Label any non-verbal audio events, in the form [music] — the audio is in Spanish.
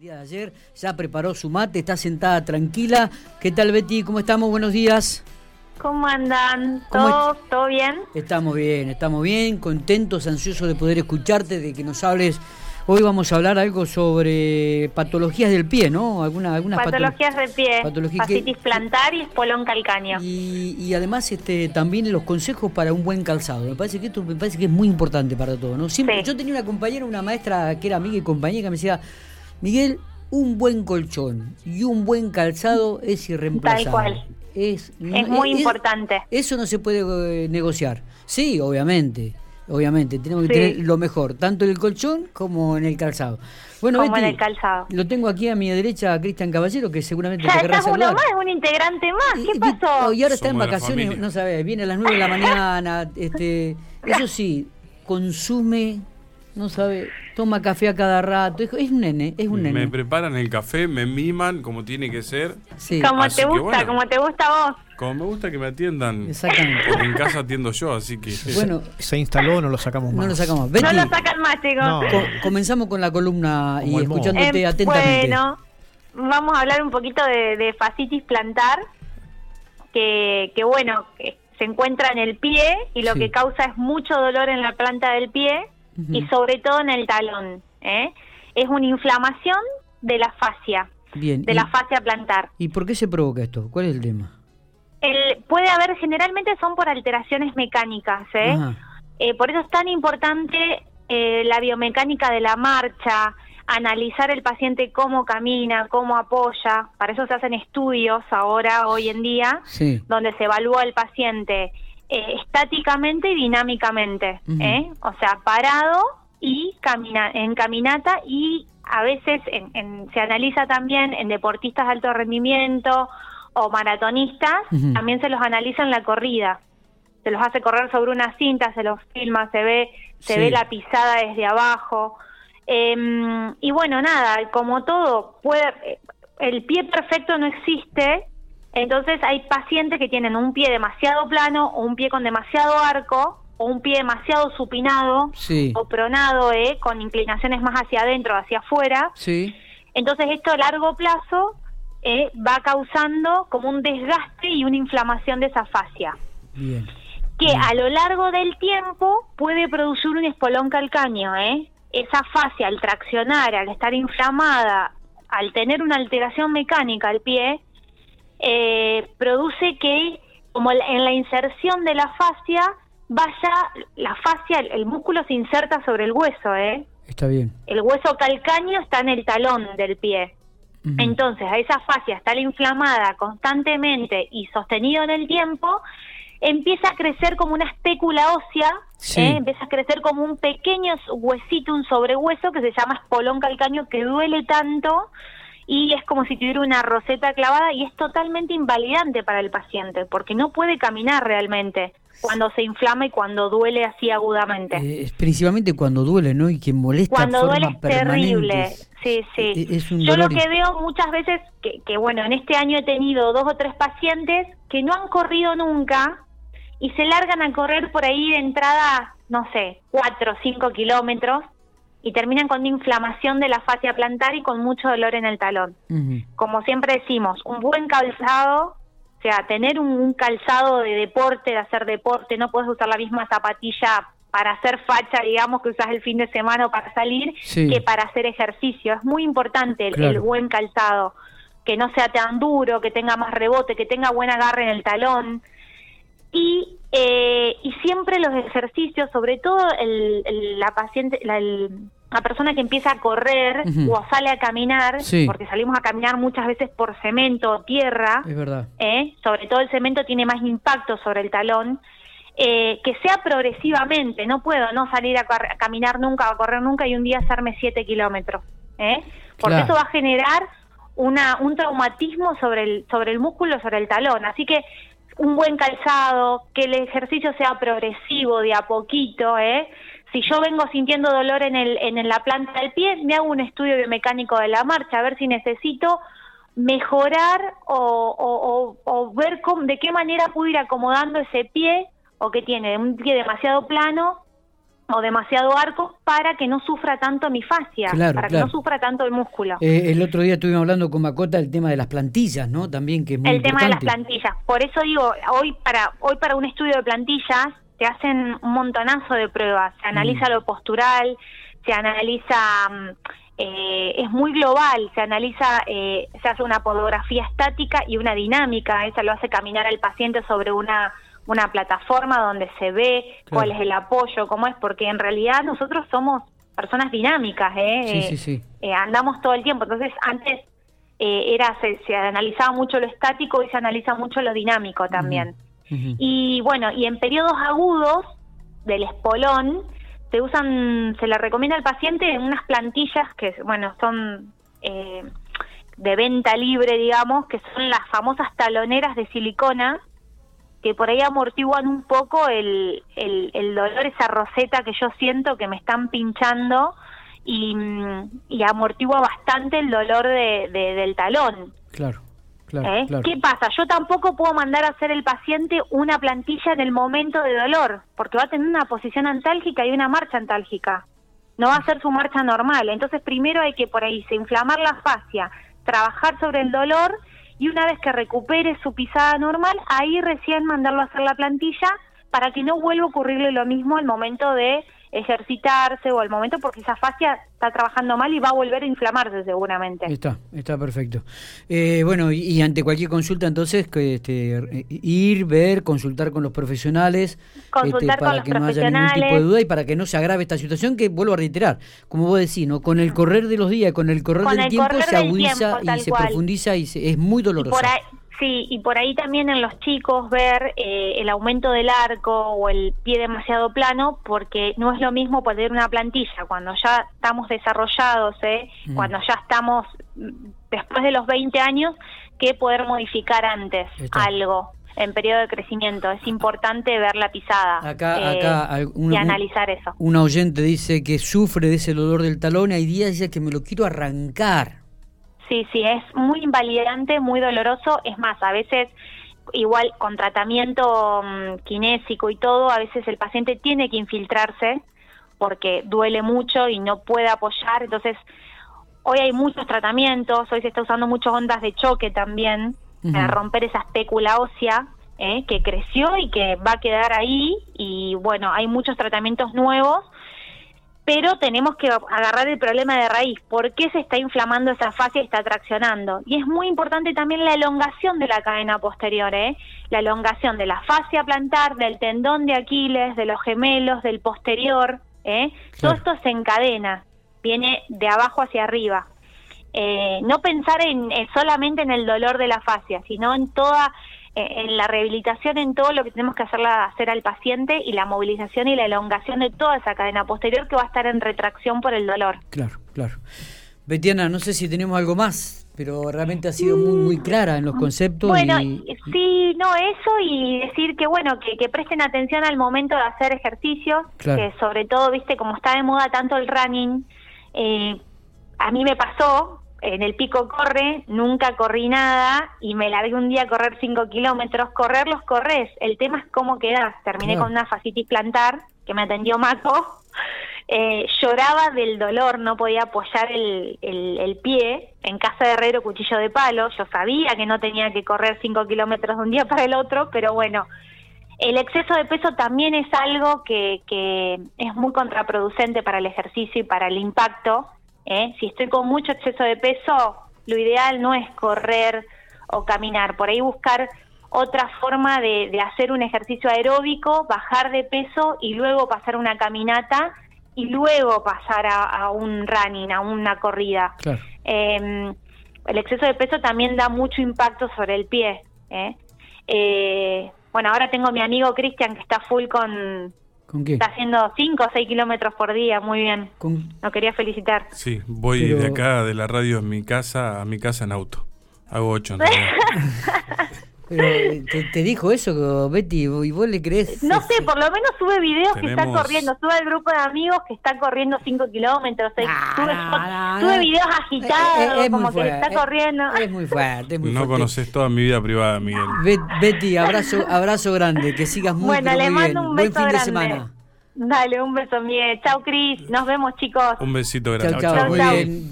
Día de ayer ya preparó su mate, está sentada tranquila. ¿Qué tal Betty? ¿Cómo estamos? Buenos días. ¿Cómo andan? ¿Cómo ¿Todo, ¿Todo bien? Estamos bien, estamos bien, contentos, ansiosos de poder escucharte, de que nos hables. Hoy vamos a hablar algo sobre patologías del pie, ¿no? Alguna, algunas patolo- Patologías de pie, patología que- fascitis plantar y espolón calcáneo. Y, y además este también los consejos para un buen calzado. Me parece que esto me parece que es muy importante para todo, ¿no? Siempre Sí. yo tenía una compañera, una maestra que era amiga y compañera que me decía, "Miguel, un buen colchón y un buen calzado es irreemplazable." Tal cual. Es, Es muy importante. Eso no se puede eh, negociar. Sí, obviamente. Obviamente, tenemos que Sí. tener lo mejor, tanto en el colchón como en el calzado. Bueno, Como en el calzado. lo tengo aquí a mi derecha a Cristian Caballero, que seguramente Ya te querrá estás uno saludar. más, un integrante más. ¿Qué pasó? Y ahora está en Somos vacaciones, no sabes, viene a las 9 de la mañana, este, [laughs] eso sí, consume, no sabe, toma café a cada rato, es, es un nene, es un Me nene. preparan el café, me miman como tiene que ser. Sí, Como Así te gusta, bueno. como te gusta a vos. Como me gusta que me atiendan. Exactamente. Porque en casa atiendo yo, así que. [laughs] bueno, Se instaló, no lo sacamos más. no lo sacamos. Betty, No lo sacan más, chicos. No. co- comenzamos con la columna y Como escuchándote Eh, atentamente. Bueno, vamos a hablar un poquito de, de fascitis plantar, que, que bueno, que se encuentra en el pie y lo Sí. que causa es mucho dolor en la planta del pie y sobre todo en el talón. ¿eh? Es una inflamación de la fascia, Bien, de la fascia plantar. ¿y por qué se provoca esto? ¿Cuál es el tema? El, puede haber, generalmente son por alteraciones mecánicas, ¿eh? Eh, por eso es tan importante eh, la biomecánica de la marcha, analizar el paciente cómo camina, cómo apoya. Para eso se hacen estudios ahora, hoy en día, Sí, donde se evalúa el paciente eh, estáticamente y dinámicamente. ¿eh? O sea, parado y camina en caminata y a veces en- en- se analiza también en deportistas de alto rendimiento o maratonistas, también se los analiza en la corrida se los hace correr sobre una cinta, se los filma, se ve, se Sí. ve la pisada desde abajo. Em, y bueno, nada, como todo, puede, el pie perfecto no existe, entonces hay pacientes que tienen un pie demasiado plano o un pie con demasiado arco o un pie demasiado supinado sí, o pronado, eh, con inclinaciones más hacia adentro o hacia afuera. sí, Entonces esto a largo plazo eh, va causando como un desgaste y una inflamación de esa fascia bien. que a lo largo del tiempo puede producir un espolón calcáneo, ¿eh? Esa fascia al traccionar, al estar inflamada, al tener una alteración mecánica al pie, eh, produce que como en la inserción de la fascia vaya la fascia, el, el músculo se inserta sobre el hueso, ¿eh? Está bien. El hueso calcáneo está en el talón del pie. Entonces, a esa fascia estar inflamada constantemente y sostenido en el tiempo, empieza a crecer como una espécula ósea, Sí. ¿eh? empieza a crecer como un pequeño huesito, un sobrehueso que se llama espolón calcáneo que duele tanto y es como si tuviera una roseta clavada y es totalmente invalidante para el paciente porque no puede caminar realmente cuando se inflama y cuando duele así agudamente. Eh, principalmente cuando duele, ¿no? Y que molesta Cuando duele es terrible. Sí, sí. Es un Yo lo que veo muchas veces, que, que bueno, en este año he tenido dos o tres pacientes que no han corrido nunca y se largan a correr por ahí de entrada, no sé, cuatro o cinco kilómetros y terminan con una inflamación de la fascia plantar y con mucho dolor en el talón. Como siempre decimos, un buen calzado, o sea, tener un, un calzado de deporte, de hacer deporte, no puedes usar la misma zapatilla para hacer facha, digamos, que usas el fin de semana o para salir, Sí. que para hacer ejercicio. Es muy importante el, Claro. el buen calzado, que no sea tan duro, que tenga más rebote, que tenga buen agarre en el talón. Y, eh, y siempre los ejercicios, sobre todo el, el- la paciente, la, el- la persona que empieza a correr Ujú. o sale a caminar, Sí. porque salimos a caminar muchas veces por cemento o tierra, Es verdad. ¿eh? sobre todo el cemento tiene más impacto sobre el talón, eh, que sea progresivamente, no puedo no salir a, caminar nunca, a correr nunca y un día hacerme 7 kilómetros, ¿eh? porque Claro. eso va a generar una, un traumatismo sobre el, sobre el músculo, sobre el talón, así que un buen calzado, que el ejercicio sea progresivo, de a poquito, ¿eh? Si yo vengo sintiendo dolor en, el, en la planta del pie, me hago un estudio biomecánico de la marcha, a ver si necesito mejorar o, ver cómo- de qué manera puedo ir acomodando ese pie o que tiene un pie demasiado plano o demasiado arco para que no sufra tanto mi fascia, Claro, para que no sufra tanto el músculo. Eh, el otro día estuvimos hablando con Macota del tema de las plantillas, ¿no? También que es muy el tema de las plantillas. Por eso digo, hoy para hoy para un estudio de plantillas te hacen un montonazo de pruebas. Se analiza Mm. lo postural, se analiza, mm, eh, es muy global, se analiza, eh, se hace una podografía estática y una dinámica. Esa lo hace caminar al paciente sobre una una plataforma donde se ve cuál es el apoyo, cómo es, porque en realidad nosotros somos personas dinámicas, ¿eh? Sí, Eh, sí, sí. eh, andamos todo el tiempo. Entonces, antes eh, era se, se analizaba mucho lo estático y se analiza mucho lo dinámico también. Y bueno, y en periodos agudos del espolón se usan, se le recomienda al paciente unas plantillas que, bueno, son eh, de venta libre, digamos, que son las famosas taloneras de silicona, que por ahí amortiguan un poco el, el, el dolor, esa roseta que yo siento que me están pinchando y, mm, y amortigua bastante el dolor de, de- del talón. Claro, claro, ¿eh? claro. ¿Qué pasa? Yo tampoco puedo mandar a hacer el paciente una plantilla en el momento de dolor, porque va a tener una posición antálgica y una marcha antálgica. No va a ser su marcha normal. Entonces, primero hay que por ahí se inflamar la fascia, trabajar sobre el dolor y una vez que recupere su pisada normal, ahí recién mandarlo a hacer la plantilla para que no vuelva a ocurrirle lo mismo al momento de ejercitarse o al momento porque esa fascia está trabajando mal y va a volver a inflamarse seguramente. Está, está perfecto. Eh, bueno, y, y ante cualquier consulta, entonces, que, este, ir, ver, consultar con los profesionales, Consultar este, con para los que no haya ningún tipo de duda y para que no se agrave esta situación, que vuelvo a reiterar, como vos decís, ¿no? con el correr de los días, con el correr Con del el tiempo correr se del agudiza tiempo, y se cual. profundiza y se- es muy Y doloroso. por ahí, sí, y por ahí también en los chicos ver eh, el aumento del arco o el pie demasiado plano, porque no es lo mismo poner una plantilla cuando ya estamos desarrollados, ¿eh? Mm. cuando ya estamos mm, después de los 20 años, que poder modificar antes Está. algo en periodo de crecimiento. Es importante ver la pisada Acá, eh, acá un- y un- analizar eso. Una oyente dice que sufre de ese dolor del talón, hay días dice que me lo quiero arrancar. Sí, sí, es muy invalidante, muy doloroso. Es más, a veces, igual con tratamiento mm, kinésico y todo, a veces el paciente tiene que infiltrarse porque duele mucho y no puede apoyar. Entonces, hoy hay muchos tratamientos, hoy se está usando muchas ondas de choque también para romper esa espécula ósea ¿eh? que creció y que va a quedar ahí. Y bueno, hay muchos tratamientos nuevos pero tenemos que agarrar el problema de raíz. ¿Por qué se está inflamando esa fascia y está traccionando? Y es muy importante también la elongación de la cadena posterior, ¿eh? La elongación de la fascia plantar, del tendón de Aquiles, de los gemelos, del posterior, ¿eh? Todo Claro. esto se encadena, viene de abajo hacia arriba. Eh, no pensar en, en solamente en el dolor de la fascia, sino en toda eh, en la rehabilitación, en todo lo que tenemos que hacerla, hacer al paciente y la movilización y la elongación de toda esa cadena posterior que va a estar en retracción por el dolor. Claro, claro. Betiana, no sé si tenemos algo más, pero realmente ha sido muy, muy clara en los conceptos. Bueno, y, sí, no, eso y decir que, bueno, que, que presten atención al momento de hacer ejercicio, Claro. que sobre todo, viste, como está de moda tanto el running, eh, a mí me pasó, en el pico corre, nunca corrí nada y me largué un día a correr 5 kilómetros. Correr los corres, el tema es cómo quedás. Terminé Claro. con una fascitis plantar que me atendió Maco. [laughs] Eh, lloraba del dolor, no podía apoyar el, el, el pie. En casa de herrero, cuchillo de palo. Yo sabía que no tenía que correr 5 kilómetros de un día para el otro, pero bueno, el exceso de peso también es algo que, que es muy contraproducente para el ejercicio y para el impacto. ¿Eh? Si estoy con mucho exceso de peso, lo ideal no es correr o caminar, por ahí buscar otra forma de, de hacer un ejercicio aeróbico, bajar de peso y luego pasar una caminata y luego pasar a, a un running, a una corrida. claro. Eh, el exceso de peso también da mucho impacto sobre el pie. ¿eh? Eh, bueno, ahora tengo a mi amigo Cristian que está full con... ¿Con qué? Está haciendo 5 o 6 kilómetros por día, muy bien. Con- Lo quería felicitar. Sí, voy Pero- de acá de la radio en mi casa a mi casa en auto. Hago ocho en [laughs] realidad. Pero, eh, ¿te, te dijo eso, Betty? ¿Y vos le crees? No sé, por lo menos sube videos que está Tenemos- corriendo, sube al grupo de amigos que está corriendo 5 kilómetros, seis- Ah, sube, no, no, sube no. videos Eh, agitados, eh, es como muy que fuerte, está corriendo. Es muy fuerte, es muy No fuerte. conoces toda mi vida privada, Miguel. Bet- Betty, abrazo, abrazo grande, que sigas muy, Bueno, pero le mando bien. un Buen beso fin de grande. semana. Dale, un beso, Mie. Chau, Cris. Nos vemos, chicos. Un besito grande. chao. Chau, Muy chau. bien.